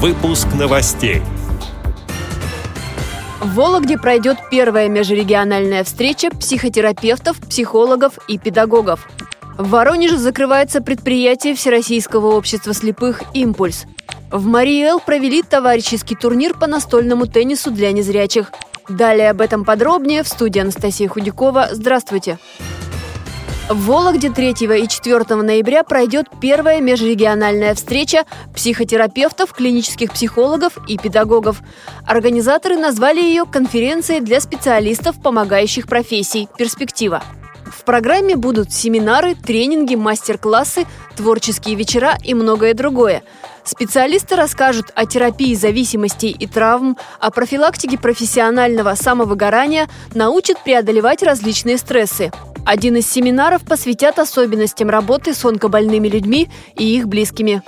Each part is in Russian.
Выпуск новостей. В Вологде пройдет первая межрегиональная встреча психотерапевтов, психологов и педагогов. В Воронеже закрывается предприятие Всероссийского общества слепых «Импульс». В Мариэл провели товарищеский турнир по настольному теннису для незрячих. Далее об этом подробнее в студии Анастасия Худякова. Здравствуйте! В Вологде 3 и 4 ноября пройдет первая межрегиональная встреча психотерапевтов, клинических психологов и педагогов. Организаторы назвали ее конференцией для специалистов помогающих профессий «Перспектива». В программе будут семинары, тренинги, мастер-классы, творческие вечера и многое другое. Специалисты расскажут о терапии зависимостей и травм, о профилактике профессионального самовыгорания, научат преодолевать различные стрессы. Один из семинаров посвятят особенностям работы с онкобольными людьми и их близкими.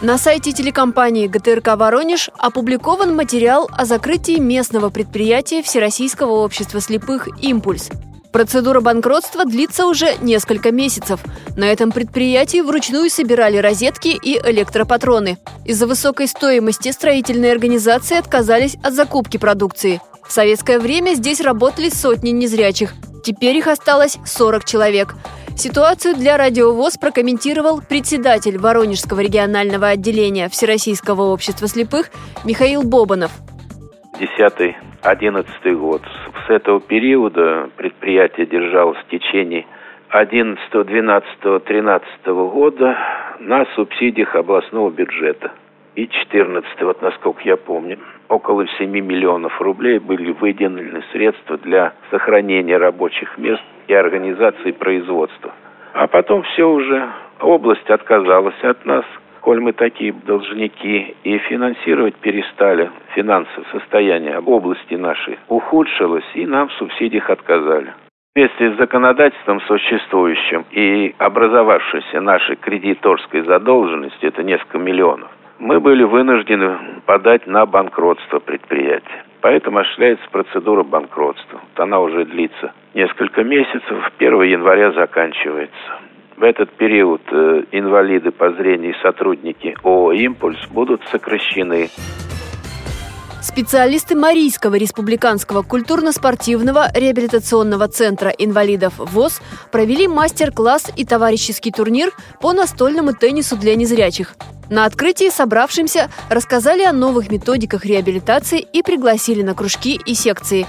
На сайте телекомпании ГТРК «Воронеж» опубликован материал о закрытии местного предприятия Всероссийского общества слепых «Импульс». Процедура банкротства длится уже несколько месяцев. На этом предприятии вручную собирали розетки и электропатроны. Из-за высокой стоимости строительные организации отказались от закупки продукции. В советское время здесь работали сотни незрячих, Теперь их осталось 40 человек. Ситуацию для радиовоз прокомментировал председатель Воронежского регионального отделения Всероссийского общества слепых Михаил Бобанов. 10-11 год. С этого периода предприятие держалось в течение 11, 12, 13 года на субсидиях областного бюджета и 14, вот насколько я помню, около 7 миллионов рублей были выделены средства для сохранения рабочих мест и организации производства. А потом все уже, область отказалась от нас, коль мы такие должники, и финансировать перестали. Финансовое состояние области нашей ухудшилось, и нам в субсидиях отказали. Вместе с законодательством существующим и образовавшейся нашей кредиторской задолженностью, это несколько миллионов, мы были вынуждены подать на банкротство предприятия. Поэтому осуществляется процедура банкротства. Она уже длится несколько месяцев, 1 января заканчивается. В этот период э, инвалиды по зрению и сотрудники ООО «Импульс» будут сокращены. Специалисты Марийского республиканского культурно-спортивного реабилитационного центра инвалидов ВОЗ провели мастер-класс и товарищеский турнир по настольному теннису для незрячих. На открытии собравшимся рассказали о новых методиках реабилитации и пригласили на кружки и секции.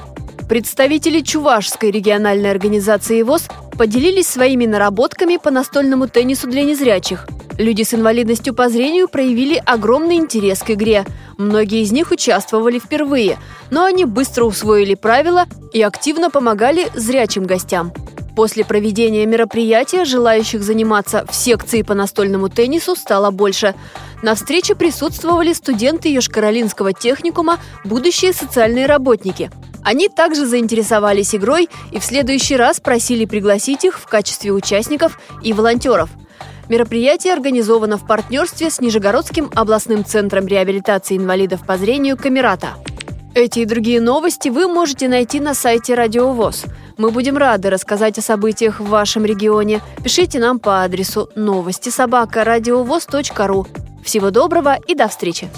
Представители Чувашской региональной организации ВОЗ поделились своими наработками по настольному теннису для незрячих. Люди с инвалидностью по зрению проявили огромный интерес к игре. Многие из них участвовали впервые, но они быстро усвоили правила и активно помогали зрячим гостям. После проведения мероприятия желающих заниматься в секции по настольному теннису стало больше. На встрече присутствовали студенты Йошкаролинского техникума, будущие социальные работники. Они также заинтересовались игрой и в следующий раз просили пригласить их в качестве участников и волонтеров. Мероприятие организовано в партнерстве с Нижегородским областным центром реабилитации инвалидов по зрению «Камерата». Эти и другие новости вы можете найти на сайте Радио ВОЗ – мы будем рады рассказать о событиях в вашем регионе. Пишите нам по адресу новости собака ру. Всего доброго и до встречи!